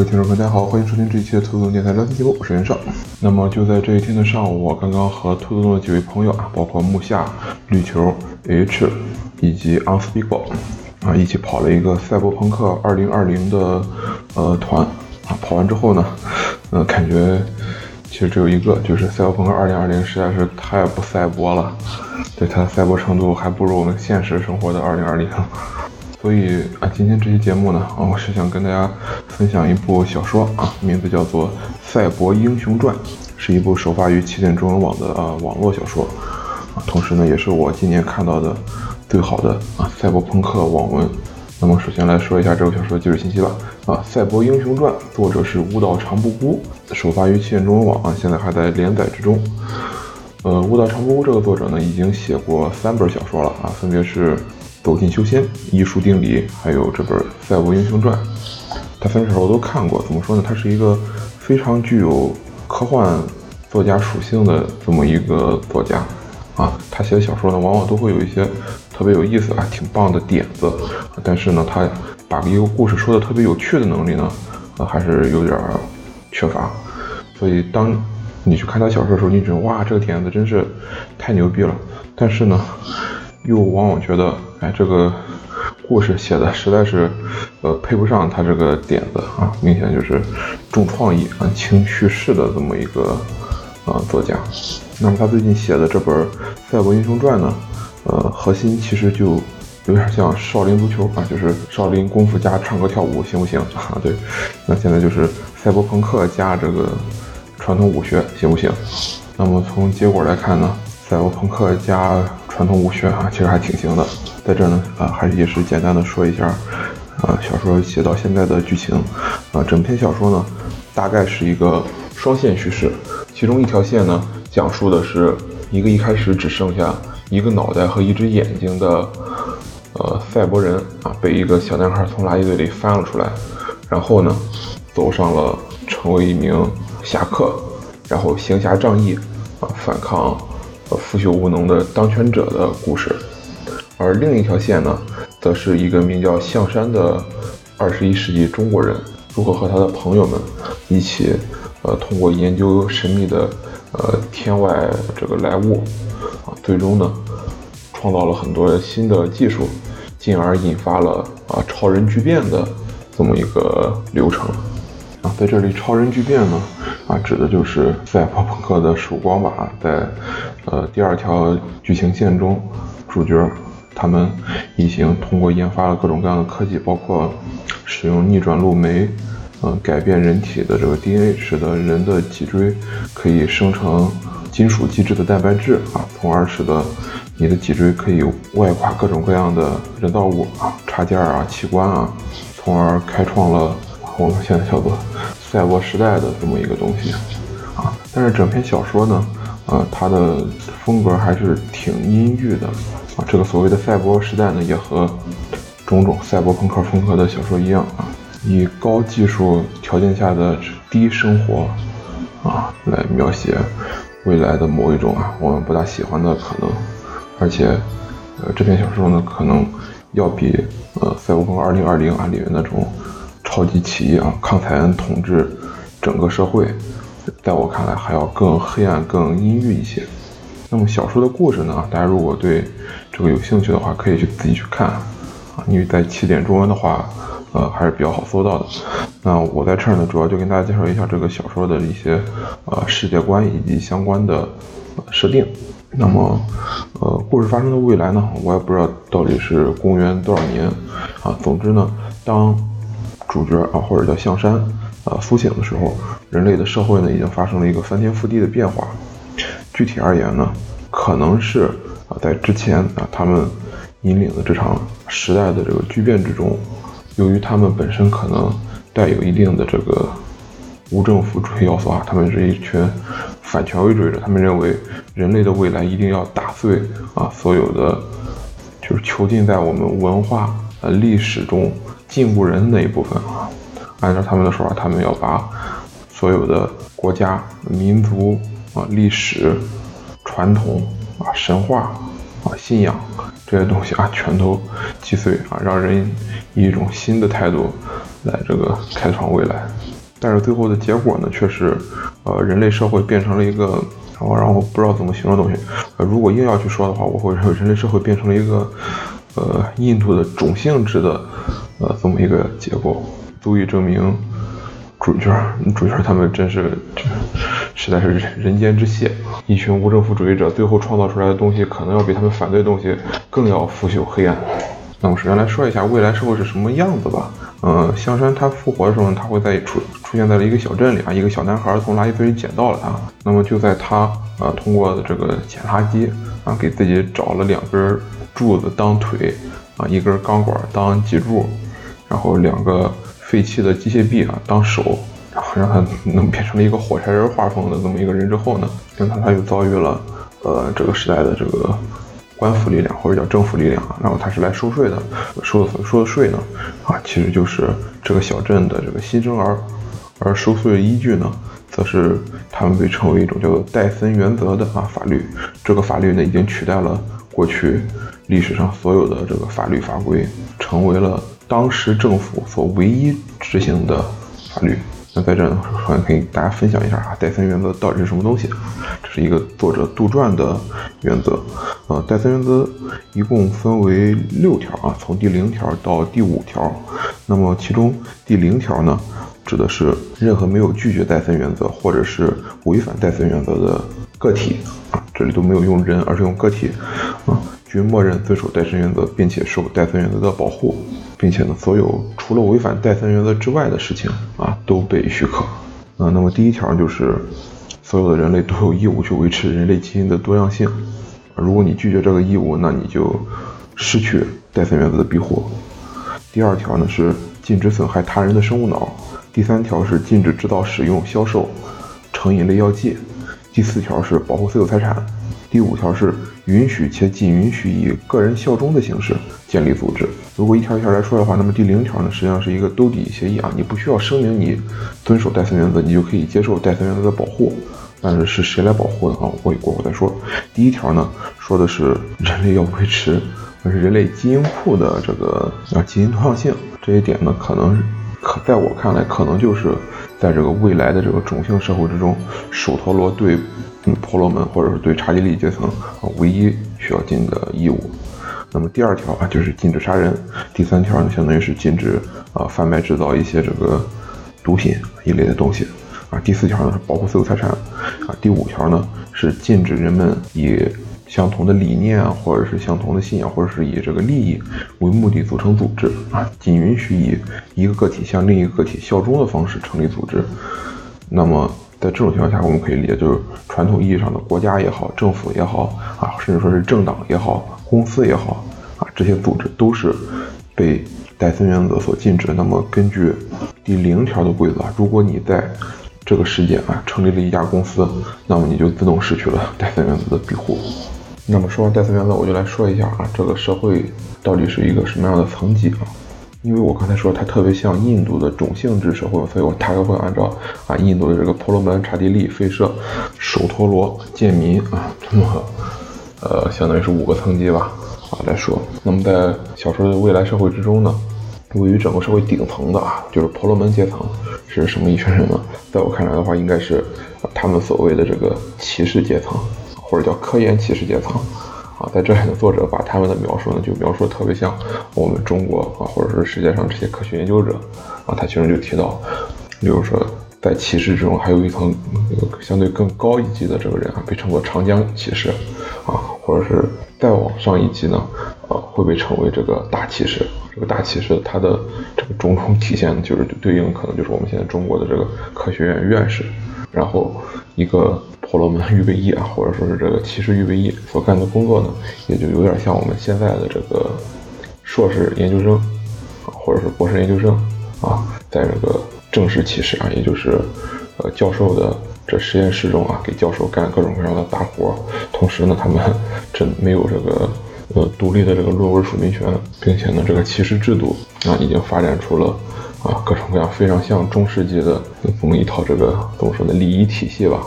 各位听众朋友，大家好，欢迎收听这一期的兔子洞电台聊天节目，我是袁绍。那么就在这一天的上午，我刚刚和兔子洞的几位朋友啊，包括木下、绿球、H 以及 Unspeakable 啊，一起跑了一个赛博朋克2020的呃团啊。跑完之后呢，呃，感觉其实只有一个，就是赛博朋克2020实在是太不赛博了，对它赛博程度还不如我们现实生活的2020。所以啊，今天这期节目呢，啊，我是想跟大家分享一部小说啊，名字叫做《赛博英雄传》，是一部首发于起点中文网的啊网络小说啊，同时呢，也是我今年看到的最好的啊赛博朋克网文。那么首先来说一下这部小说的基础信息吧啊，《赛博英雄传》作者是乌岛长不孤，首发于起点中文网啊，现在还在连载之中。呃，乌岛长不孤这个作者呢，已经写过三本小说了啊，分别是。走进修仙、艺术定理，还有这本《赛博英雄传》，他三本小说我都看过。怎么说呢？他是一个非常具有科幻作家属性的这么一个作家啊。他写的小说呢，往往都会有一些特别有意思啊、挺棒的点子。但是呢，他把一个故事说的特别有趣的能力呢，还是有点缺乏。所以，当你去看他小说的时候，你觉得哇，这个点子真是太牛逼了。但是呢，又往往觉得，哎，这个故事写的实在是，呃，配不上他这个点子啊，明显就是重创意啊、轻叙事的这么一个呃作家。那么他最近写的这本《赛博英雄传》呢，呃，核心其实就有点像少林足球啊，就是少林功夫加唱歌跳舞，行不行 啊？对，那现在就是赛博朋克加这个传统武学，行不行？那么从结果来看呢，赛博朋克加传统武学啊，其实还挺行的。在这呢，啊，还也是简单的说一下，啊，小说写到现在的剧情，啊，整篇小说呢，大概是一个双线叙事，其中一条线呢，讲述的是一个一开始只剩下一个脑袋和一只眼睛的，呃，赛博人啊，被一个小男孩从垃圾堆里翻了出来，然后呢，走上了成为一名侠客，然后行侠仗义，啊，反抗。腐朽无能的当权者的故事，而另一条线呢，则是一个名叫象山的二十一世纪中国人如何和他的朋友们一起，呃，通过研究神秘的呃天外这个来物，啊，最终呢，创造了很多新的技术，进而引发了啊超人巨变的这么一个流程。啊，在这里，超人巨变呢，啊，指的就是赛博朋克的曙光吧，在。呃，第二条剧情线中，主角他们一行通过研发了各种各样的科技，包括使用逆转录酶，嗯，改变人体的这个 DNA，使得人的脊椎可以生成金属基质的蛋白质啊，从而使得你的脊椎可以外挂各种各样的人造物啊、插件啊、器官啊，从而开创了我们现在叫做赛博时代的这么一个东西啊。但是整篇小说呢？呃，它的风格还是挺阴郁的啊。这个所谓的赛博时代呢，也和种种赛博朋克风格的小说一样啊，以高技术条件下的低生活啊，来描写未来的某一种啊，我们不大喜欢的可能。而且，呃，这篇小说呢，可能要比呃《赛博朋克2020》啊里面那种超级企业啊，康采恩统治整个社会。在我看来，还要更黑暗、更阴郁一些。那么小说的故事呢？大家如果对这个有兴趣的话，可以去自己去看啊。因为在起点中文的话，呃，还是比较好搜到的。那我在这儿呢，主要就跟大家介绍一下这个小说的一些呃世界观以及相关的设定。那么，呃，故事发生的未来呢，我也不知道到底是公元多少年啊。总之呢，当主角啊，或者叫象山。啊，苏醒的时候，人类的社会呢已经发生了一个翻天覆地的变化。具体而言呢，可能是啊，在之前啊，他们引领的这场时代的这个巨变之中，由于他们本身可能带有一定的这个无政府主义要素啊，他们是一群反权威主义者，他们认为人类的未来一定要打碎啊所有的就是囚禁在我们文化呃历史中禁锢人那一部分啊。按照他们的说法，他们要把所有的国家、民族啊、历史、传统啊、神话啊、信仰这些东西啊，全都击碎啊，让人以一种新的态度来这个开创未来。但是最后的结果呢，却是呃，人类社会变成了一个，然后让我不知道怎么形容东西。呃，如果硬要去说的话，我会认为人类社会变成了一个呃，印度的种姓制的呃这么一个结构，足以证明。主角，主角他们真是，实在是人人间之蟹。一群无政府主义者最后创造出来的东西，可能要比他们反对的东西更要腐朽黑暗。那么首先来说一下未来社会是什么样子吧。嗯，香山他复活的时候，他会在出出现在了一个小镇里啊，一个小男孩从垃圾堆里捡到了他。那么就在他啊通过这个捡垃圾啊，给自己找了两根柱子当腿啊，一根钢管当脊柱，然后两个。废弃的机械臂啊，当手，然后让他能变成了一个火柴人画风的这么一个人之后呢，那他他又遭遇了呃这个时代的这个官府力量或者叫政府力量，然后他是来收税的，收的收的税呢啊，其实就是这个小镇的这个新生儿，而收税的依据呢，则是他们被称为一种叫做戴森原则的啊法律，这个法律呢已经取代了过去历史上所有的这个法律法规，成为了。当时政府所唯一执行的法律，那在这呢，首先可以大家分享一下啊，戴森原则到底是什么东西？这是一个作者杜撰的原则。呃，戴森原则一共分为六条啊，从第零条到第五条。那么其中第零条呢，指的是任何没有拒绝戴森原则或者是违反戴森原则的个体啊，这里都没有用人，而是用个体啊，均默认遵守戴森原则，并且受戴森原则的保护。并且呢，所有除了违反戴森原则之外的事情啊，都被许可。啊，那么第一条就是，所有的人类都有义务去维持人类基因的多样性。如果你拒绝这个义务，那你就失去戴森原则的庇护。第二条呢是禁止损害他人的生物脑。第三条是禁止制造、使用、销售成瘾类药剂。第四条是保护私有财产。第五条是允许且仅允许以个人效忠的形式建立组织。如果一条一条来说的话，那么第零条呢，实际上是一个兜底协议啊，你不需要声明你遵守戴森原则，你就可以接受戴森原则的保护。但是是谁来保护的啊？我过会再说。第一条呢，说的是人类要维持人类基因库的这个啊基因多样性。这一点呢，可能可在我看来，可能就是在这个未来的这个种姓社会之中，首陀罗对。嗯，婆罗门或者是对查吉利阶层啊，唯一需要尽的义务。那么第二条啊，就是禁止杀人；第三条呢，相当于是禁止啊贩卖制造一些这个毒品一类的东西啊；第四条呢是保护私有财产啊；第五条呢是禁止人们以相同的理念啊，或者是相同的信仰，或者是以这个利益为目的组成组织啊，仅允许以一个个体向另一个个体效忠的方式成立组织。那么。在这种情况下，我们可以理解，就是传统意义上的国家也好，政府也好啊，甚至说是政党也好，公司也好啊，这些组织都是被戴森原则所禁止。那么根据第零条的规则，如果你在这个世界啊成立了一家公司，那么你就自动失去了戴森原则的庇护。那么说完戴森原则，我就来说一下啊，这个社会到底是一个什么样的层级啊？因为我刚才说它特别像印度的种姓制社会，所以我大概会按照啊印度的这个婆罗门、刹帝利、吠舍、首陀罗、贱民啊这么呃相当于是五个层级吧啊来说。那么在小说的未来社会之中呢，位于整个社会顶层的啊就是婆罗门阶层是什么一群人呢？在我看来的话，应该是他们所谓的这个骑士阶层，或者叫科研骑士阶层。啊，在这里的作者把他们的描述呢，就描述的特别像我们中国啊，或者是世界上这些科学研究者啊，他其中就提到，比如说在骑士之中还有一层相对更高一级的这个人啊，被称作长江骑士啊，或者是再往上一级呢，啊，会被称为这个大骑士。这个大骑士他的这个种种体现，就是对应可能就是我们现在中国的这个科学院院士，然后一个。婆罗门预备役啊，或者说是这个骑士预备役所干的工作呢，也就有点像我们现在的这个硕士研究生啊，或者是博士研究生啊，在这个正式骑士啊，也就是呃教授的这实验室中啊，给教授干各种各样的大活，同时呢，他们 这没有这个呃独立的这个论文署名权，并且呢，这个骑士制度啊，已经发展出了啊各种各样非常像中世纪的这么一套这个怎么说呢礼仪体系吧。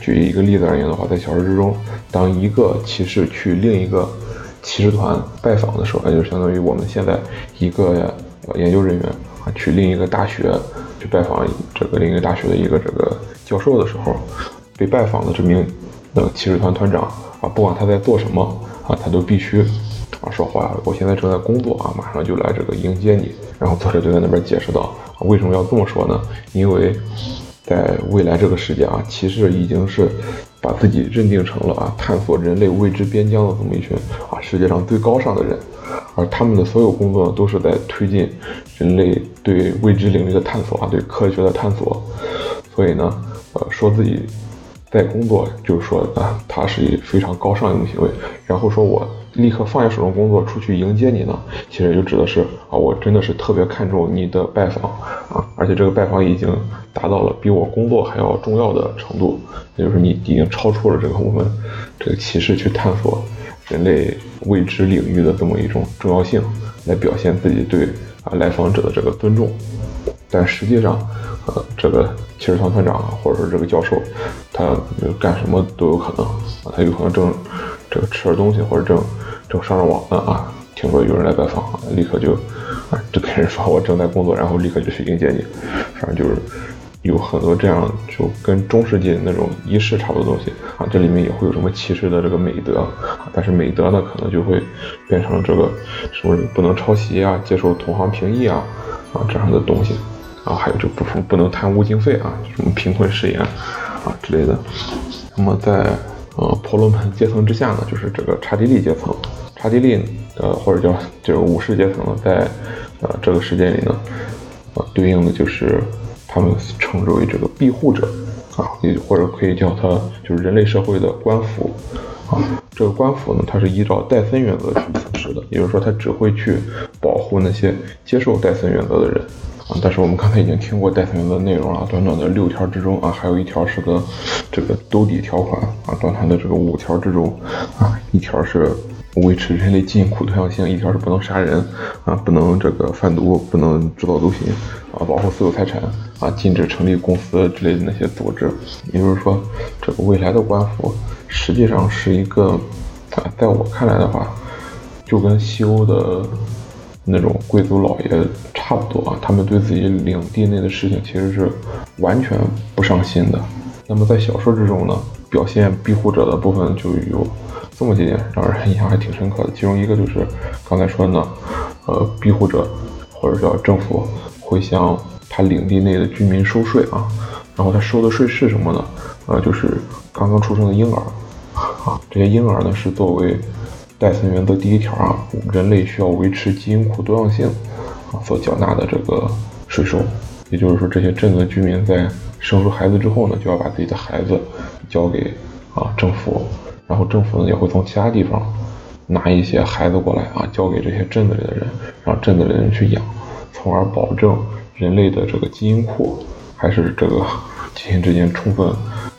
举一个例子而言的话，在小说之中，当一个骑士去另一个骑士团拜访的时候，那就相当于我们现在一个研究人员啊去另一个大学去拜访这个另一个大学的一个这个教授的时候，被拜访的这名那个骑士团团长啊，不管他在做什么啊，他都必须啊说话。我现在正在工作啊，马上就来这个迎接你。然后作者就在那边解释道，为什么要这么说呢？因为。在未来这个世界啊，骑士已经是把自己认定成了啊探索人类未知边疆的这么一群啊世界上最高尚的人，而他们的所有工作，都是在推进人类对未知领域的探索啊，对科学的探索。所以呢，呃，说自己在工作，就是说啊，他是一非常高尚一种行为。然后说我。立刻放下手中工作出去迎接你呢，其实就指的是啊，我真的是特别看重你的拜访啊，而且这个拜访已经达到了比我工作还要重要的程度，也就是你已经超出了这个我们这个骑士去探索人类未知领域的这么一种重要性，来表现自己对啊来访者的这个尊重。但实际上，呃，这个骑士团团长或者说这个教授，他干什么都有可能啊，他有可能正这个吃点东西或者正。正上着网呢啊，听说有人来拜访，立刻就啊就跟人说我正在工作，然后立刻就去迎接你。反正就是有很多这样就跟中世纪那种仪式差不多东西啊，这里面也会有什么骑士的这个美德，但是美德呢可能就会变成这个什么不能抄袭啊，接受同行评议啊啊这样的东西啊，还有就不不能贪污经费啊，什么贫困誓言啊之类的。那么在呃，婆罗门阶层之下呢，就是这个刹帝利阶层。刹帝利，呃，或者叫这个武士阶层呢，在呃这个世界里呢，呃，对应的就是他们称之为这个庇护者啊，也或者可以叫他就是人类社会的官府啊。这个官府呢，它是依照戴森原则去行事的，也就是说，他只会去保护那些接受戴森原则的人。啊！但是我们刚才已经听过戴森原则的内容了，短短的六条之中啊，还有一条是个这个兜底条款啊。短短的这个五条之中啊，一条是维持人类基因库多样性，一条是不能杀人啊，不能这个贩毒，不能制造毒品啊，保护私有财产啊，禁止成立公司之类的那些组织。也就是说，这个未来的官府实际上是一个啊，在我看来的话，就跟西欧的。那种贵族老爷差不多啊，他们对自己领地内的事情其实是完全不上心的。那么在小说之中呢，表现庇护者的部分就有这么几点，让人印象还挺深刻的。其中一个就是刚才说的，呃，庇护者或者叫政府会向他领地内的居民收税啊，然后他收的税是什么呢？呃，就是刚刚出生的婴儿啊，这些婴儿呢是作为。戴森原则第一条啊，人类需要维持基因库多样性啊，所缴纳的这个税收。也就是说，这些镇子居民在生出孩子之后呢，就要把自己的孩子交给啊政府，然后政府呢也会从其他地方拿一些孩子过来啊，交给这些镇子里的人，让镇子里的人去养，从而保证人类的这个基因库还是这个基因之间充分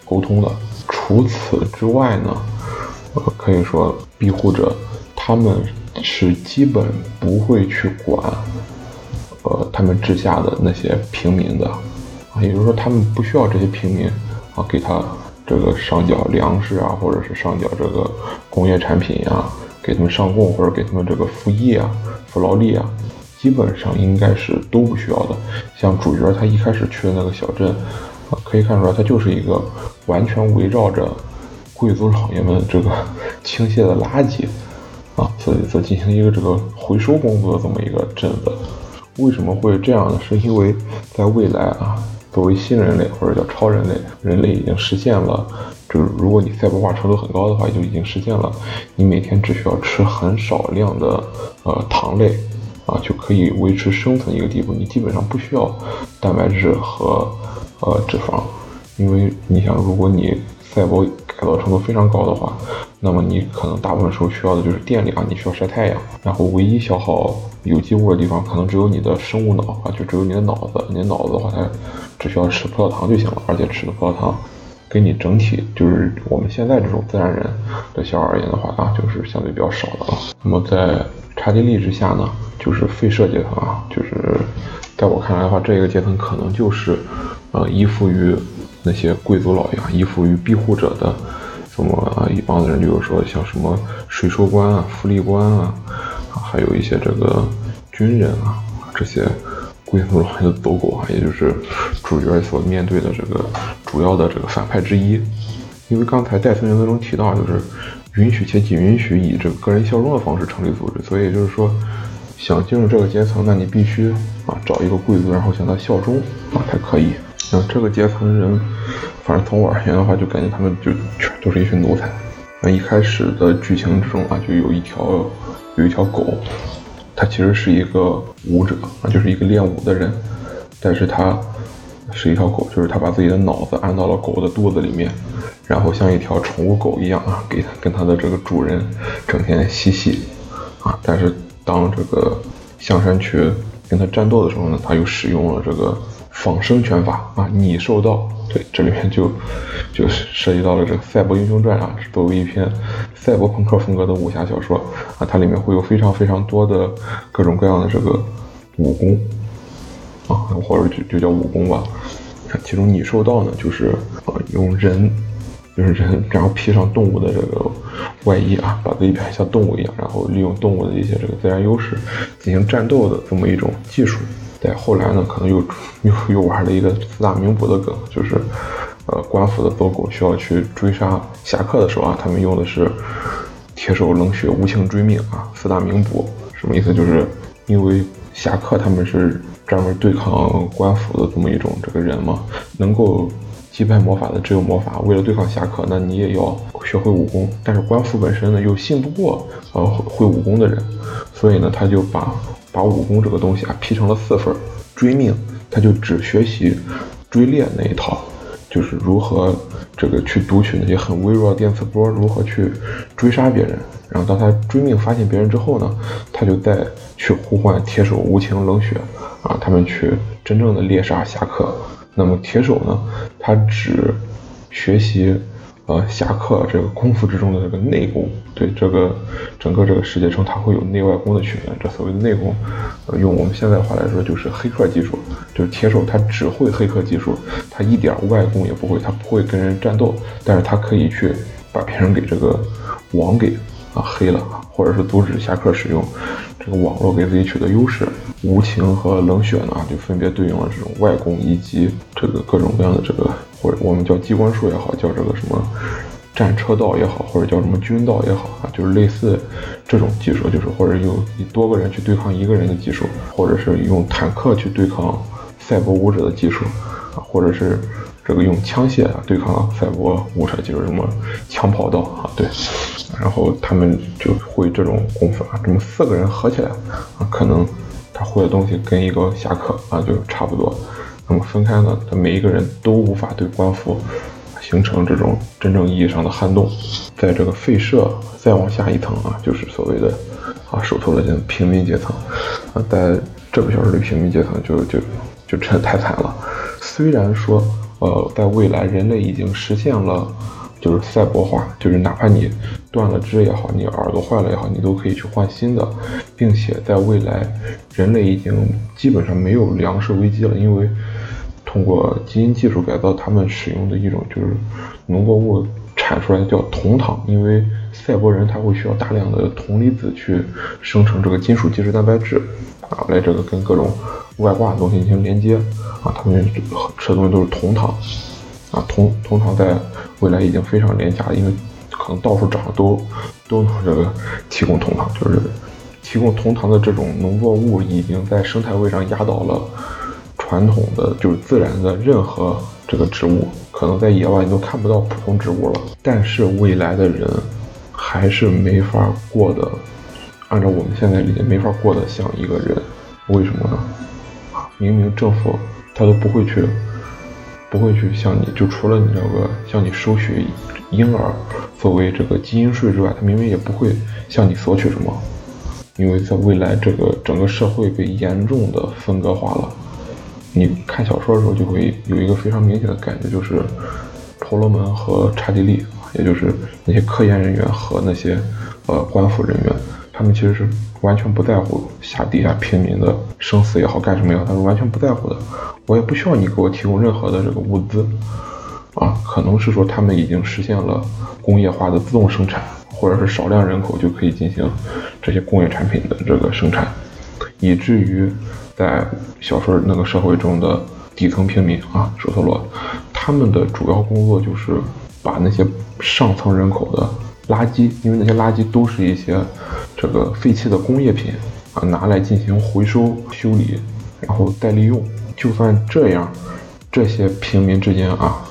沟通的。除此之外呢？可以说，庇护者他们是基本不会去管，呃，他们治下的那些平民的，啊，也就是说，他们不需要这些平民啊给他这个上缴粮食啊，或者是上缴这个工业产品呀，给他们上供或者给他们这个服役啊、服劳力啊，基本上应该是都不需要的。像主角他一开始去的那个小镇，啊，可以看出来，他就是一个完全围绕着。贵族老爷们这个倾泻的垃圾啊，所以在进行一个这个回收工作的这么一个镇子，为什么会这样呢？是因为在未来啊，作为新人类或者叫超人类，人类已经实现了，就是如果你赛博化程度很高的话，就已经实现了，你每天只需要吃很少量的呃糖类啊，就可以维持生存一个地步，你基本上不需要蛋白质和呃脂肪，因为你想，如果你赛博改造程度非常高的话，那么你可能大部分时候需要的就是电力啊，你需要晒太阳，然后唯一消耗有机物的地方，可能只有你的生物脑啊，就只有你的脑子。你的脑子的话，它只需要吃葡萄糖就行了，而且吃的葡萄糖，跟你整体就是我们现在这种自然人的消耗而言的话啊，就是相对比较少的了。那么在查迪利之下呢，就是废社阶层啊，就是在我看来的话，这个阶层可能就是呃依附于。那些贵族老爷依附于庇护者的，什么一帮子人，比如说像什么税收官啊、福利官啊，还有一些这个军人啊，这些贵族老爷的走狗啊，也就是主角所面对的这个主要的这个反派之一。因为刚才戴森原则中提到，就是允许且仅允许以这个个人效忠的方式成立组织，所以就是说，想进入这个阶层，那你必须啊找一个贵族，然后向他效忠啊才可以。像这个阶层人，反正从我而言的话，就感觉他们就全都是一群奴才。那一开始的剧情之中啊，就有一条有一条狗，它其实是一个舞者啊，就是一个练舞的人，但是它是一条狗，就是它把自己的脑子安到了狗的肚子里面。然后像一条宠物狗一样啊，给它跟它的这个主人整天嬉戏啊。但是当这个象山去跟它战斗的时候呢，他又使用了这个仿生拳法啊，拟兽道。对，这里面就就涉及到了这个《赛博英雄传》啊，作为一篇赛博朋克风格的武侠小说啊，它里面会有非常非常多的各种各样的这个武功啊，或者就就叫武功吧。其中拟兽道呢，就是呃用人。就是人，然后披上动物的这个外衣啊，把自己表现像动物一样，然后利用动物的一些这个自然优势进行战斗的这么一种技术。在后来呢，可能又又又玩了一个四大名捕的梗，就是呃，官府的走狗需要去追杀侠客的时候啊，他们用的是铁手冷血无情追命啊。四大名捕什么意思？就是因为侠客他们是专门对抗官府的这么一种这个人嘛，能够。击败魔法的只有魔法，为了对抗侠客，那你也要学会武功。但是官府本身呢，又信不过呃会武功的人，所以呢，他就把把武功这个东西啊劈成了四份。追命，他就只学习追猎那一套，就是如何这个去读取那些很微弱的电磁波，如何去追杀别人。然后当他追命发现别人之后呢，他就再去呼唤铁手无情冷血啊，他们去真正的猎杀侠客。那么铁手呢？他只学习呃侠客这个功夫之中的这个内功。对这个整个这个世界中，他会有内外功的区分。这所谓的内功，呃，用我们现在话来说，就是黑客技术。就是铁手他只会黑客技术，他一点外功也不会，他不会跟人战斗，但是他可以去把别人给这个网给啊黑了，或者是阻止侠客使用。这个网络给自己取得优势，无情和冷血呢，就分别对应了这种外功以及这个各种各样的这个，或者我们叫机关术也好，叫这个什么战车道也好，或者叫什么军道也好啊，就是类似这种技术，就是或者用以多个人去对抗一个人的技术，或者是用坦克去对抗赛博武者的技术啊，或者是这个用枪械啊对抗赛博武者，就是什么枪跑道啊，对。然后他们就会这种功夫啊，这么四个人合起来啊，可能他会的东西跟一个侠客啊就差不多。那么分开呢，他每一个人都无法对官府形成这种真正意义上的撼动。在这个废社再往下一层啊，就是所谓的啊手头的这平民阶层啊，在这个小说里，平民阶层就就就真的太惨了。虽然说呃，在未来人类已经实现了。就是赛博化，就是哪怕你断了肢也好，你耳朵坏了也好，你都可以去换新的，并且在未来，人类已经基本上没有粮食危机了，因为通过基因技术改造，他们使用的一种就是农作物产出来的叫铜糖，因为赛博人他会需要大量的铜离子去生成这个金属基质蛋白质啊，来这个跟各种外挂的东西进行连接啊，他们吃的东西都是铜糖。啊，铜铜糖在未来已经非常廉价，因为可能到处长都都能这个提供铜糖，就是提供铜糖的这种农作物已经在生态位上压倒了传统的就是自然的任何这个植物，可能在野外你都看不到普通植物了。但是未来的人还是没法过的，按照我们现在理解，没法过得像一个人，为什么呢？明明政府他都不会去。不会去向你，就除了你这个向你收取婴儿作为这个基因税之外，他明明也不会向你索取什么，因为在未来这个整个社会被严重的分割化了。你看小说的时候就会有一个非常明显的感觉，就是婆罗门和刹帝利，也就是那些科研人员和那些呃官府人员，他们其实是。完全不在乎下底下平民的生死也好，干什么也好，他是完全不在乎的。我也不需要你给我提供任何的这个物资，啊，可能是说他们已经实现了工业化的自动生产，或者是少量人口就可以进行这些工业产品的这个生产，以至于在小说那个社会中的底层平民啊，索特罗，他们的主要工作就是把那些上层人口的垃圾，因为那些垃圾都是一些这个废弃的工业品啊，拿来进行回收修理，然后再利用。就算这样，这些平民之间啊，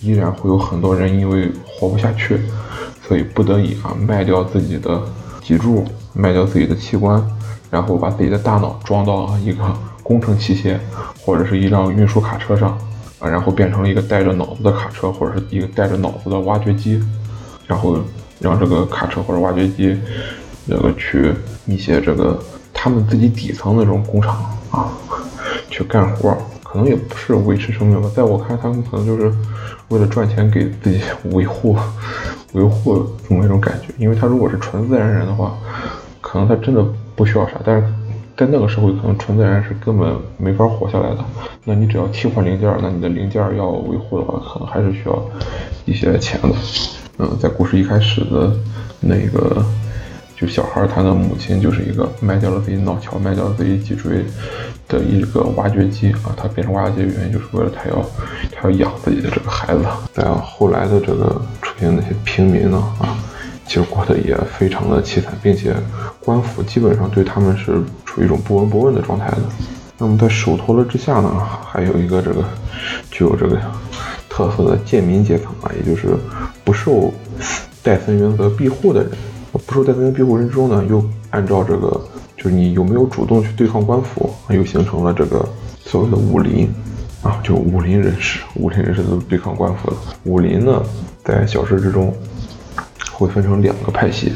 依然会有很多人因为活不下去，所以不得已啊卖掉自己的脊柱，卖掉自己的器官，然后把自己的大脑装到一个工程器械或者是一辆运输卡车上啊，然后变成了一个带着脑子的卡车或者是一个带着脑子的挖掘机，然后让这个卡车或者挖掘机那个去一些这个他们自己底层的这种工厂啊。去干活，可能也不是维持生命吧。在我看，他们可能就是为了赚钱，给自己维护、维护这么一种感觉。因为他如果是纯自然人的话，可能他真的不需要啥。但是在那个社会，可能纯自然是根本没法活下来的。那你只要替换零件，那你的零件要维护的话，可能还是需要一些钱的。嗯，在故事一开始的那个。就小孩他的母亲就是一个卖掉了自己脑桥、卖掉了自己脊椎的一个挖掘机啊，他变成挖掘机的原因就是为了他要他要养自己的这个孩子。在后来的这个出现那些平民呢啊，其实过得也非常的凄惨，并且官府基本上对他们是处于一种不闻不问的状态的。那么在手托勒之下呢，还有一个这个具有这个特色的贱民阶层啊，也就是不受戴森原则庇护的人。不受戴森原则庇护人之中呢，又按照这个，就是你有没有主动去对抗官府，又形成了这个所谓的武林啊，就武林人士，武林人士都对抗官府的。武林呢，在小说之中会分成两个派系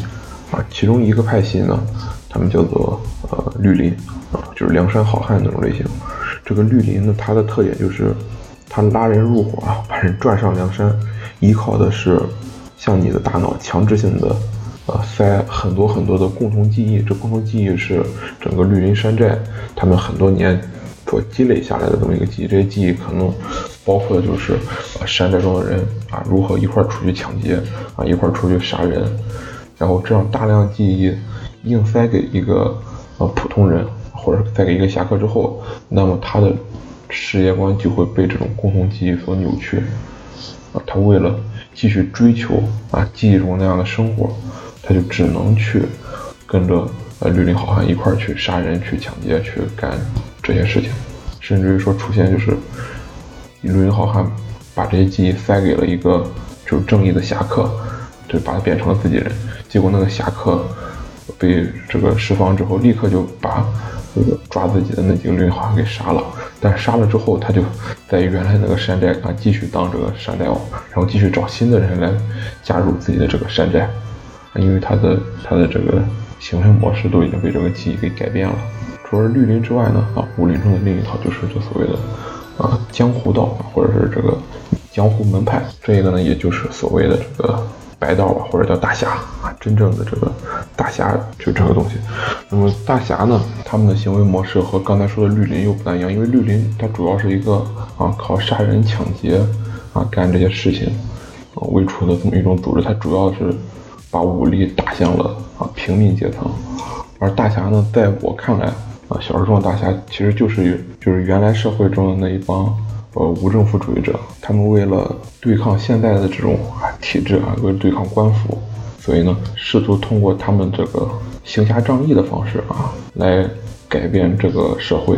啊，其中一个派系呢，他们叫做呃绿林啊，就是梁山好汉那种类型。这个绿林呢，它的特点就是它拉人入伙啊，把人拽上梁山，依靠的是向你的大脑强制性的。呃，塞很多很多的共同记忆，这共同记忆是整个绿林山寨他们很多年所积累下来的这么一个记忆。这些记忆可能包括的就是山寨中的人啊，如何一块出去抢劫啊，一块出去杀人，然后这样大量记忆硬塞给一个呃普通人，或者塞给一个侠客之后，那么他的世界观就会被这种共同记忆所扭曲他为了继续追求啊记忆中那样的生活。他就只能去跟着呃绿林好汉一块去杀人、去抢劫、去干这些事情，甚至于说出现就是绿林好汉把这些记忆塞给了一个就是正义的侠客，就把他变成了自己人。结果那个侠客被这个释放之后，立刻就把这个抓自己的那几个绿林好像给杀了。但杀了之后，他就在原来那个山寨啊继续当这个山寨王，然后继续找新的人来加入自己的这个山寨。因为他的他的这个行为模式都已经被这个记忆给改变了。除了绿林之外呢，啊，武林中的另一套就是这所谓的啊江湖道，或者是这个江湖门派。这一个呢，也就是所谓的这个白道吧，或者叫大侠啊。真正的这个大侠就这个东西。那么大侠呢，他们的行为模式和刚才说的绿林又不太一样，因为绿林它主要是一个啊靠杀人抢劫啊干这些事情啊为主的这么一种组织，它主要是。把武力打向了啊平民阶层，而大侠呢，在我看来啊，小说中的大侠其实就是就是原来社会中的那一帮呃无政府主义者，他们为了对抗现在的这种体制啊，为了对抗官府，所以呢，试图通过他们这个行侠仗义的方式啊，来改变这个社会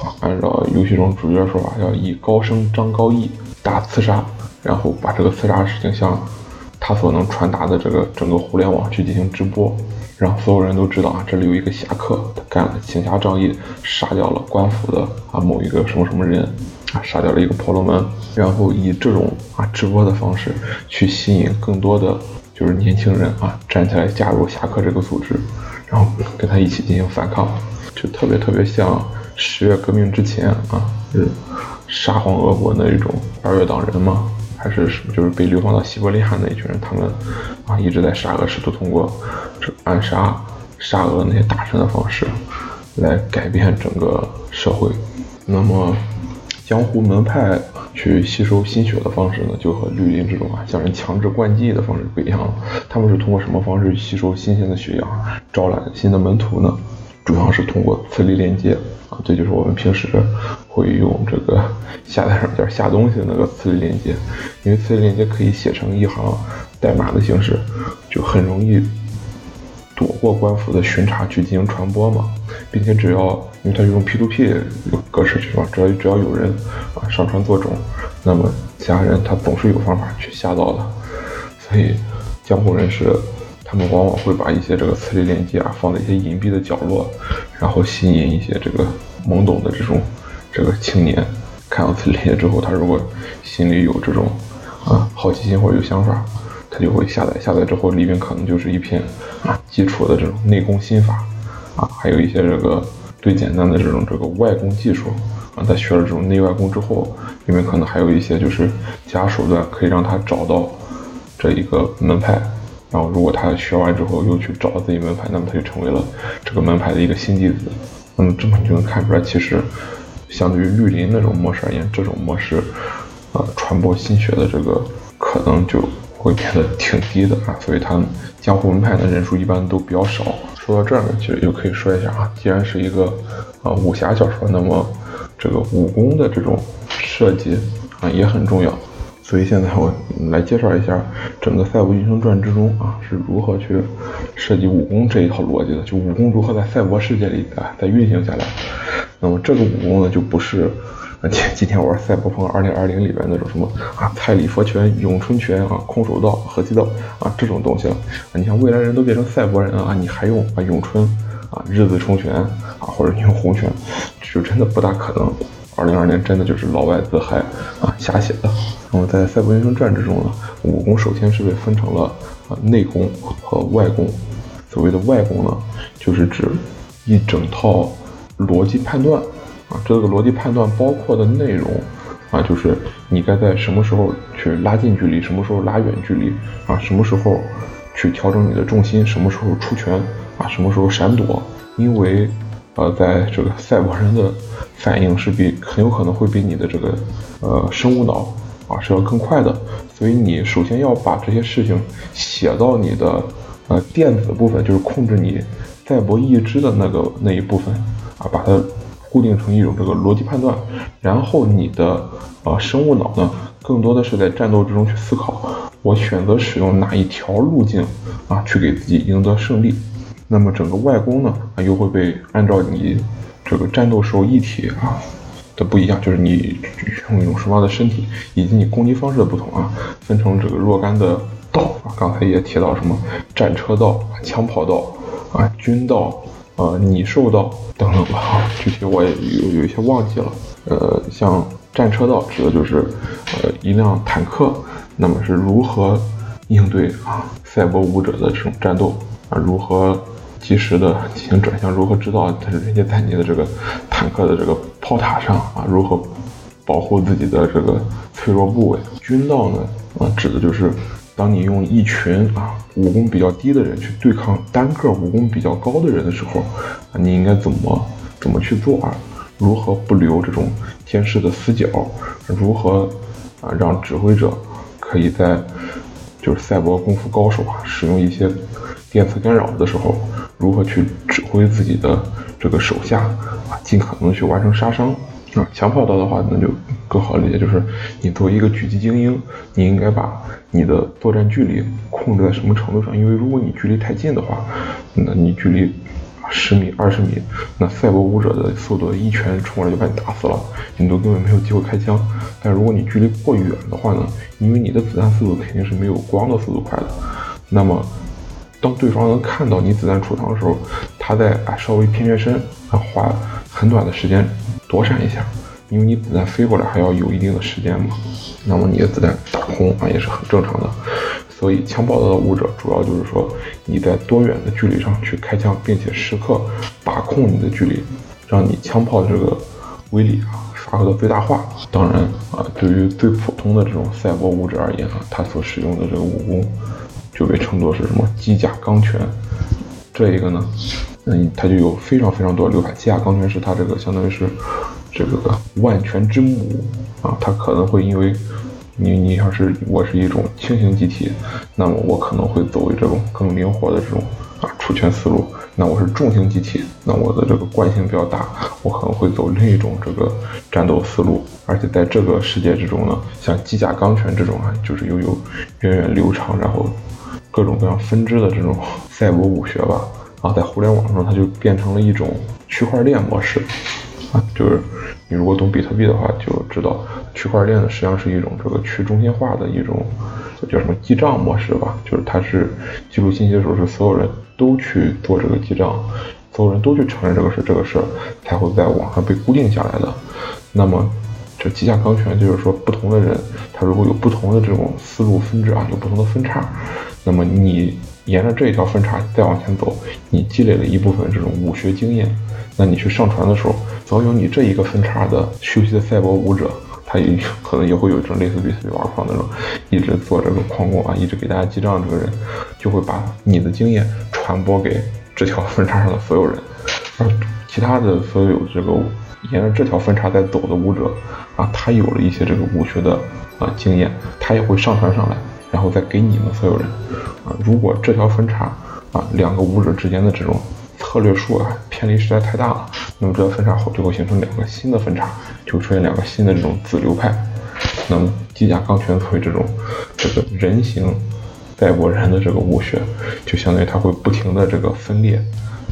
啊。按照游戏中主角说法，要以高声张高义，打刺杀，然后把这个刺杀事情向。他所能传达的这个整个互联网去进行直播，让所有人都知道啊，这里有一个侠客，他干了行侠仗义，杀掉了官府的啊某一个什么什么人，啊杀掉了一个婆罗门，然后以这种啊直播的方式去吸引更多的就是年轻人啊站起来加入侠客这个组织，然后跟他一起进行反抗，就特别特别像十月革命之前啊，是沙皇俄国那一种二月党人嘛。还是什么？就是被流放到西伯利亚那一群人，他们啊一直在沙俄，试图通过这暗杀沙俄那些大臣的方式来改变整个社会。那么江湖门派去吸收心血的方式呢，就和绿林这种啊，像人强制灌剂的方式不一样了。他们是通过什么方式吸收新鲜的血氧，招揽新的门徒呢？主要是通过磁力链接啊，这就是我们平时会用这个 下载软件下东西的那个磁力链接。因为磁力链接可以写成一行代码的形式，就很容易躲过官府的巡查去进行传播嘛，并且只要因为它是用 P2P 格式去嘛，只要只要有人啊上传做种，那么其他人他总是有方法去下到的。所以江湖人士他们往往会把一些这个磁力链接啊放在一些隐蔽的角落，然后吸引一些这个懵懂的这种这个青年，看到磁力链接之后，他如果心里有这种啊好奇心或者有想法。他就会下载，下载之后里面可能就是一篇啊基础的这种内功心法啊，还有一些这个最简单的这种这个外功技术啊。他学了这种内外功之后，里面可能还有一些就是其他手段可以让他找到这一个门派。然后如果他学完之后又去找自己门派，那么他就成为了这个门派的一个新弟子。那么这么你就能看出来，其实相对于绿林那种模式而言，这种模式啊传播心学的这个可能就。会变得挺低的啊，所以他们江湖门派的人数一般都比较少。说到这儿呢，其实就可以说一下啊，既然是一个啊武侠小说，那么这个武功的这种设计啊也很重要。所以现在我来介绍一下整个《赛博英雄传》之中啊是如何去设计武功这一套逻辑的，就武功如何在赛博世界里啊再运行下来。那么这个武功呢，就不是。今今天玩《赛博朋克2020》里边那种什么啊，蔡李佛拳、咏春拳啊、空手道、合气道啊这种东西了啊，你像未来人都变成赛博人啊，你还用啊咏春啊、日字冲拳啊，或者你用红拳，就真的不大可能。2020年真的就是老外自嗨啊瞎写的。那么在《赛博英雄传》之中呢，武功首先是被分成了啊内功和外功。所谓的外功呢，就是指一整套逻辑判断。这个逻辑判断包括的内容啊，就是你该在什么时候去拉近距离，什么时候拉远距离啊，什么时候去调整你的重心，什么时候出拳啊，什么时候闪躲。因为呃，在这个赛博人的反应是比很有可能会比你的这个呃生物脑啊是要更快的，所以你首先要把这些事情写到你的呃电子部分，就是控制你赛博意志的那个那一部分啊，把它。固定成一种这个逻辑判断，然后你的呃生物脑呢，更多的是在战斗之中去思考，我选择使用哪一条路径啊，去给自己赢得胜利。那么整个外功呢，啊又会被按照你这个战斗时候一体啊的不一样，就是你用一种什么样的身体，以及你攻击方式的不同啊，分成这个若干的道啊，刚才也提到什么战车道、枪炮道啊、军道。呃，拟兽道等等吧，具体我也有有一些忘记了。呃，像战车道指的就是，呃，一辆坦克，那么是如何应对啊赛博武者的这种战斗啊，如何及时的进行转向，如何知道他是人家在你的这个坦克的这个炮塔上啊，如何保护自己的这个脆弱部位。军道呢，啊，指的就是。当你用一群啊武功比较低的人去对抗单个武功比较高的人的时候，啊，你应该怎么怎么去做啊？如何不留这种监视的死角？如何啊让指挥者可以在就是赛博功夫高手啊使用一些电磁干扰的时候，如何去指挥自己的这个手下啊尽可能去完成杀伤？啊，强炮刀的话，那就更好理解，就是你作为一个狙击精英，你应该把你的作战距离控制在什么程度上？因为如果你距离太近的话，那你距离十米、二十米，那赛博武者的速度一拳冲过来就把你打死了，你都根本没有机会开枪。但如果你距离过远的话呢？因为你的子弹速度肯定是没有光的速度快的，那么当对方能看到你子弹出膛的时候，他在啊稍微偏偏身，啊花很短的时间。躲闪一下，因为你子弹飞过来还要有一定的时间嘛，那么你的子弹打空啊也是很正常的。所以枪炮的武者主要就是说你在多远的距离上去开枪，并且时刻把控你的距离，让你枪炮的这个威力啊发挥到最大化。当然啊，对于最普通的这种赛博武者而言啊，他所使用的这个武功就被称作是什么机甲钢拳。这一个呢？嗯，它就有非常非常多的流派。机甲钢拳是它这个相当于是这个万全之母啊，它可能会因为你你要是我是一种轻型机体，那么我可能会走这种更灵活的这种啊出拳思路。那我是重型机体，那我的这个惯性比较大，我可能会走另一种这个战斗思路。而且在这个世界之中呢，像机甲钢拳这种啊，就是拥有源远流长，然后各种各样分支的这种赛博武学吧。啊，在互联网上，它就变成了一种区块链模式。啊，就是你如果懂比特币的话，就知道区块链呢实际上是一种这个去中心化的一种叫什么记账模式吧？就是它是记录信息的时候是所有人都去做这个记账，所有人都去承认这个事，这个事才会在网上被固定下来的。那么这机甲钢拳就是说，不同的人他如果有不同的这种思路分支啊，有不同的分叉，那么你沿着这一条分叉再往前走，你积累了一部分这种武学经验，那你去上传的时候。早有你这一个分叉的休息的赛博舞者，他也可能也会有这种类似于玩矿那种，一直做这个矿工啊，一直给大家记账。这个人就会把你的经验传播给这条分叉上的所有人，而其他的所有这个沿着这条分叉在走的舞者啊，他有了一些这个武学的啊经验，他也会上传上来，然后再给你们所有人啊。如果这条分叉啊两个舞者之间的这种策略数啊偏离实在太大了。那么这个分叉后就会形成两个新的分叉，就出现两个新的这种子流派。那么机甲钢拳作为这种这个人形赛博人的这个武学，就相当于它会不停的这个分裂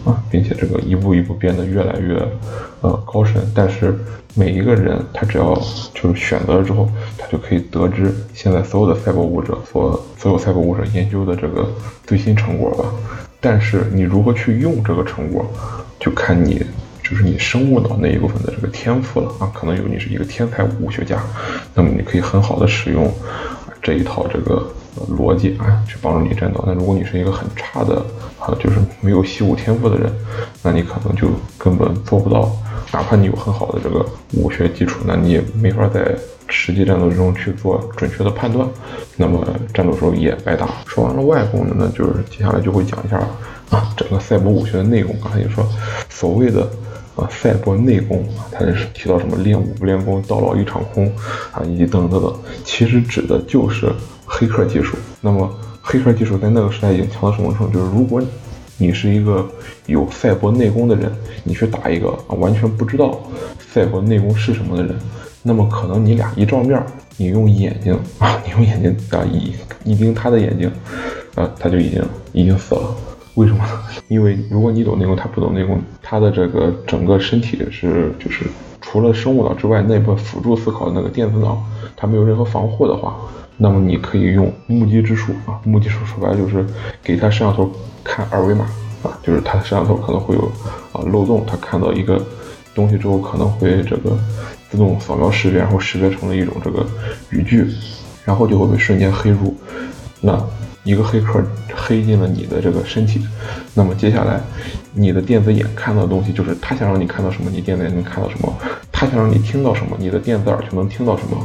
啊，并且这个一步一步变得越来越呃高深。但是每一个人他只要就是选择了之后，他就可以得知现在所有的赛博武者所所有赛博武者研究的这个最新成果吧。但是你如何去用这个成果，就看你。就是你生物脑那一部分的这个天赋了啊，可能有你是一个天才武学家，那么你可以很好的使用这一套这个逻辑啊，去帮助你战斗。那如果你是一个很差的啊，就是没有习武天赋的人，那你可能就根本做不到。哪怕你有很好的这个武学基础，那你也没法在实际战斗中去做准确的判断，那么战斗时候也白打。说完了外功能呢，就是接下来就会讲一下啊，整个赛博武学的内功。刚才也说，所谓的。啊，赛博内功啊，它是提到什么练武不练功，到老一场空啊，以及等等等等，其实指的就是黑客技术。那么，黑客技术在那个时代已经强到什么程度？就是如果你是一个有赛博内功的人，你去打一个啊完全不知道赛博内功是什么的人，那么可能你俩一照面，你用眼睛啊，你用眼睛啊一一盯他的眼睛，啊，他就已经已经死了。为什么？因为如果你懂内功，他不懂内功，他的这个整个身体是就是除了生物脑之外，那部分辅助思考的那个电子脑，它没有任何防护的话，那么你可以用目击之术啊，目击术说白了就是给他摄像头看二维码啊，就是他的摄像头可能会有啊漏洞，他看到一个东西之后可能会这个自动扫描识别，然后识别成了一种这个语句，然后就会被瞬间黑入，那。一个黑客黑进了你的这个身体，那么接下来你的电子眼看到的东西就是他想让你看到什么，你电子眼能看到什么；他想让你听到什么，你的电子耳就能听到什么。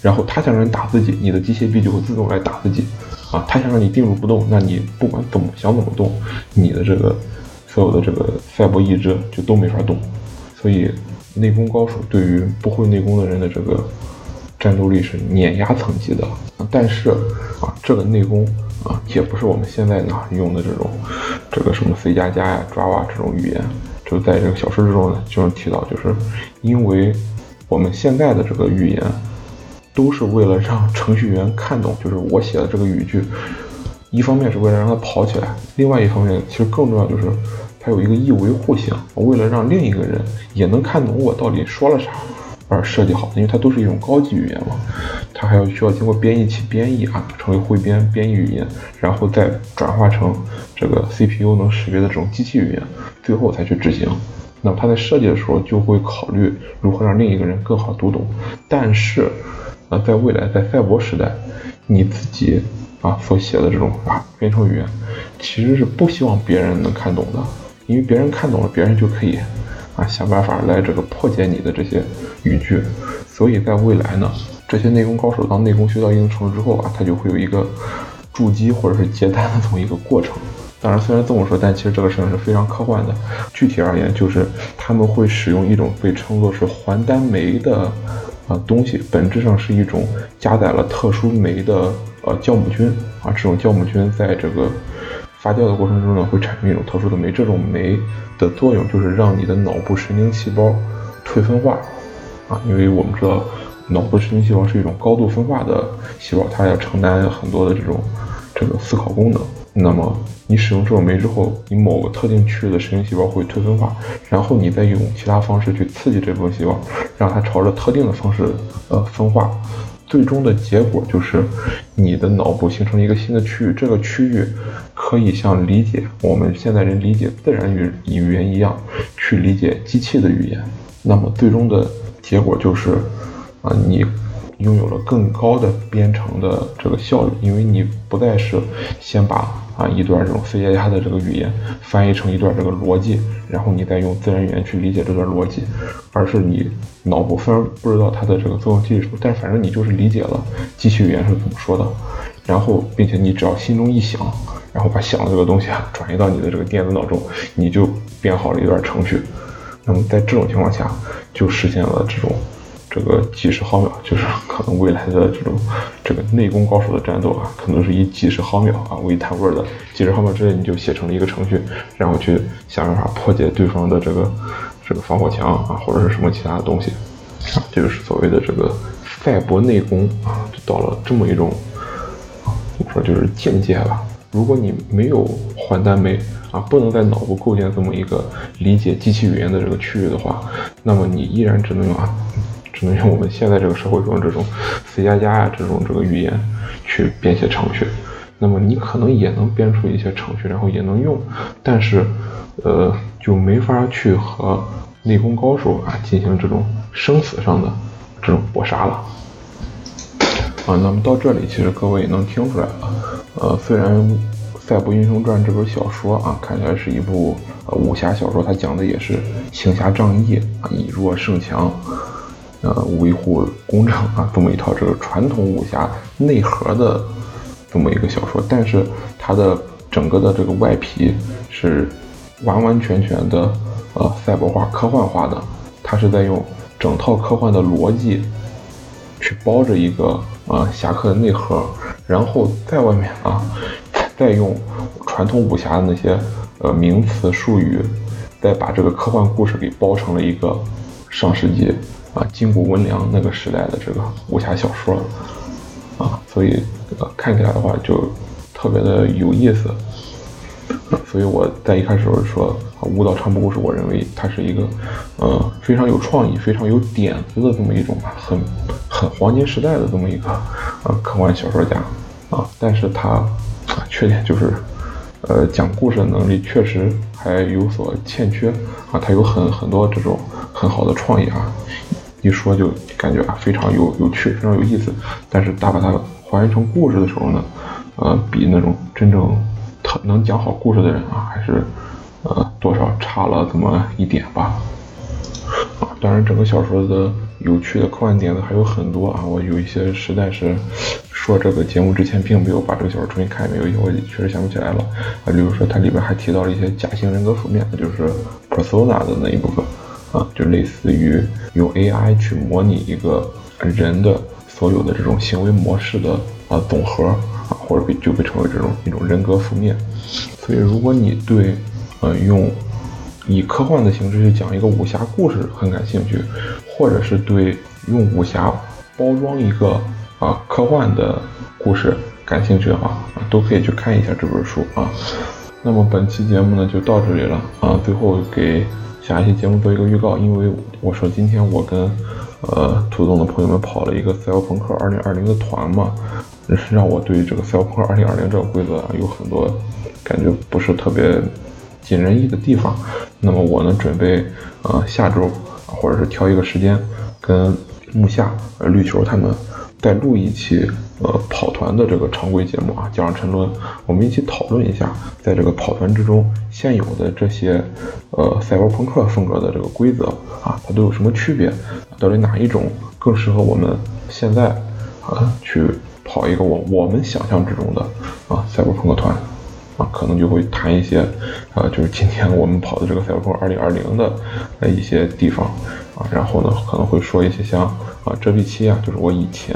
然后他想让你打自己，你的机械臂就会自动来打自己。啊，他想让你定住不动，那你不管怎么想怎么动，你的这个所有的这个赛博意志就都没法动。所以内功高手对于不会内功的人的这个。战斗力是碾压层级的，但是啊，这个内功啊，也不是我们现在呢用的这种这个什么 C 加加呀、Java 这种语言。就在这个小说之中呢，就能提到，就是因为我们现在的这个语言都是为了让程序员看懂，就是我写的这个语句，一方面是为了让它跑起来，另外一方面其实更重要就是它有一个易维护性，为了让另一个人也能看懂我到底说了啥。而设计好的，因为它都是一种高级语言嘛，它还要需要经过编译器编译啊，成为汇编编译语言，然后再转化成这个 CPU 能识别的这种机器语言，最后才去执行。那么它在设计的时候就会考虑如何让另一个人更好读懂。但是，呃，在未来在赛博时代，你自己啊所写的这种啊编程语言，其实是不希望别人能看懂的，因为别人看懂了，别人就可以。啊，想办法来这个破解你的这些语句，所以在未来呢，这些内功高手当内功学到一定程度之后啊，他就会有一个筑基或者是接单的这么一个过程。当然，虽然这么说，但其实这个事情是非常科幻的。具体而言，就是他们会使用一种被称作是还丹酶的啊东西，本质上是一种加载了特殊酶的呃酵母菌啊。这种酵母菌在这个发酵的过程中呢，会产生一种特殊的酶。这种酶的作用就是让你的脑部神经细胞退分化啊，因为我们知道脑部神经细胞是一种高度分化的细胞，它要承担很多的这种这个思考功能。那么你使用这种酶之后，你某个特定区域的神经细胞会退分化，然后你再用其他方式去刺激这部分细胞，让它朝着特定的方式呃分化，最终的结果就是你的脑部形成一个新的区域，这个区域可以像理解我们现在人理解自然语语言一样去理解机器的语言。那么最终的结果就是啊你。拥有了更高的编程的这个效率，因为你不再是先把啊一段这种 C 加加的这个语言翻译成一段这个逻辑，然后你再用自然语言去理解这段逻辑，而是你脑部虽然不知道它的这个作用技术，但是反正你就是理解了机器语言是怎么说的，然后并且你只要心中一想，然后把想的这个东西啊转移到你的这个电子脑中，你就编好了一段程序。那么在这种情况下，就实现了这种。这个几十毫秒，就是可能未来的这种这个内功高手的战斗啊，可能是以几十毫秒啊为单位的，几十毫秒之内你就写成了一个程序，然后去想办法破解对方的这个这个防火墙啊，或者是什么其他的东西啊，这就是所谓的这个赛博内功啊，就到了这么一种怎么说就是境界吧。如果你没有还丹酶啊，不能在脑部构建这么一个理解机器语言的这个区域的话，那么你依然只能用啊。只能用我们现在这个社会中这种 C 加加呀这种这个语言去编写程序，那么你可能也能编出一些程序，然后也能用，但是呃就没法去和内功高手啊进行这种生死上的这种搏杀了啊。那么到这里，其实各位也能听出来了，呃，虽然《赛博英雄传》这本小说啊看起来是一部武侠小说，它讲的也是行侠仗义啊，以弱胜强。呃，维护公正啊，这么一套这个传统武侠内核的这么一个小说，但是它的整个的这个外皮是完完全全的呃赛博化、科幻化的，它是在用整套科幻的逻辑去包着一个呃侠客的内核，然后在外面啊再用传统武侠的那些呃名词术语，再把这个科幻故事给包成了一个上世纪。啊，金谷文良那个时代的这个武侠小说，啊，所以看起来的话就特别的有意思，所以我在一开始说啊，舞蹈长布故事，我认为它是一个呃非常有创意、非常有点子的这么一种吧很很黄金时代的这么一个呃科幻小说家啊，但是他缺点就是呃讲故事的能力确实还有所欠缺啊，他有很很多这种很好的创意啊。一说就感觉啊非常有有趣，非常有意思，但是大把它还原成故事的时候呢，呃，比那种真正特能讲好故事的人啊，还是呃多少差了这么一点吧。啊，当然整个小说的有趣的科幻点子还有很多啊，我有一些实在是说这个节目之前并没有把这个小说重新看一遍，有一些我确实想不起来了啊，比如说它里边还提到了一些假性人格负面，就是 persona 的那一部分。啊，就类似于用 AI 去模拟一个人的所有的这种行为模式的啊总和啊，或者被就被称为这种一种人格负面。所以，如果你对呃用以科幻的形式去讲一个武侠故事很感兴趣，或者是对用武侠包装一个啊科幻的故事感兴趣的话，都可以去看一下这本书啊。那么本期节目呢就到这里了啊，最后给。下一期节目做一个预告，因为我说今天我跟呃涂总的朋友们跑了一个赛博朋克二零二零的团嘛，让我对这个赛博朋克二零二零这个规则有很多感觉不是特别尽人意的地方。那么我呢准备呃下周或者是挑一个时间跟木下、绿球他们再录一期。呃，跑团的这个常规节目啊，加上沉沦，我们一起讨论一下，在这个跑团之中现有的这些呃赛博朋克风格的这个规则啊，它都有什么区别？到底哪一种更适合我们现在啊去跑一个我我们想象之中的啊赛博朋克团？啊，可能就会谈一些啊，就是今天我们跑的这个赛博朋克2020的呃一些地方啊，然后呢可能会说一些像啊遮蔽器啊，就是我以前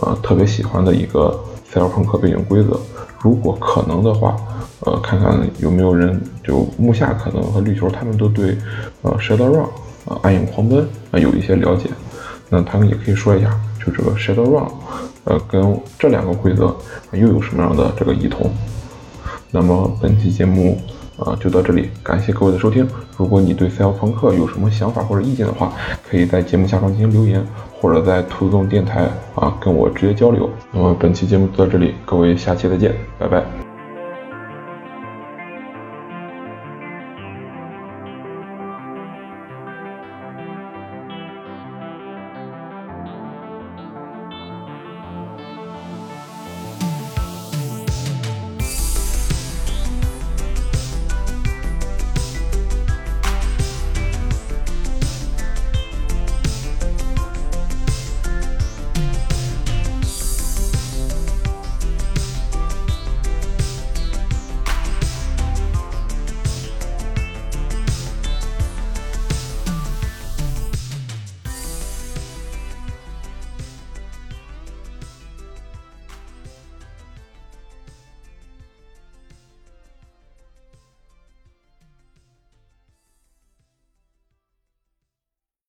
啊特别喜欢的一个赛尔朋克背景规则，如果可能的话，呃，看看有没有人就木下可能和绿球他们都对呃 Shadowrun 啊暗影狂奔啊有一些了解，那他们也可以说一下，就这个 Shadowrun。呃，跟这两个规则又有什么样的这个异同？那么本期节目啊就到这里，感谢各位的收听。如果你对赛博朋克有什么想法或者意见的话，可以在节目下方进行留言，或者在兔子洞电台啊跟我直接交流。那么本期节目就到这里，各位下期再见，拜拜。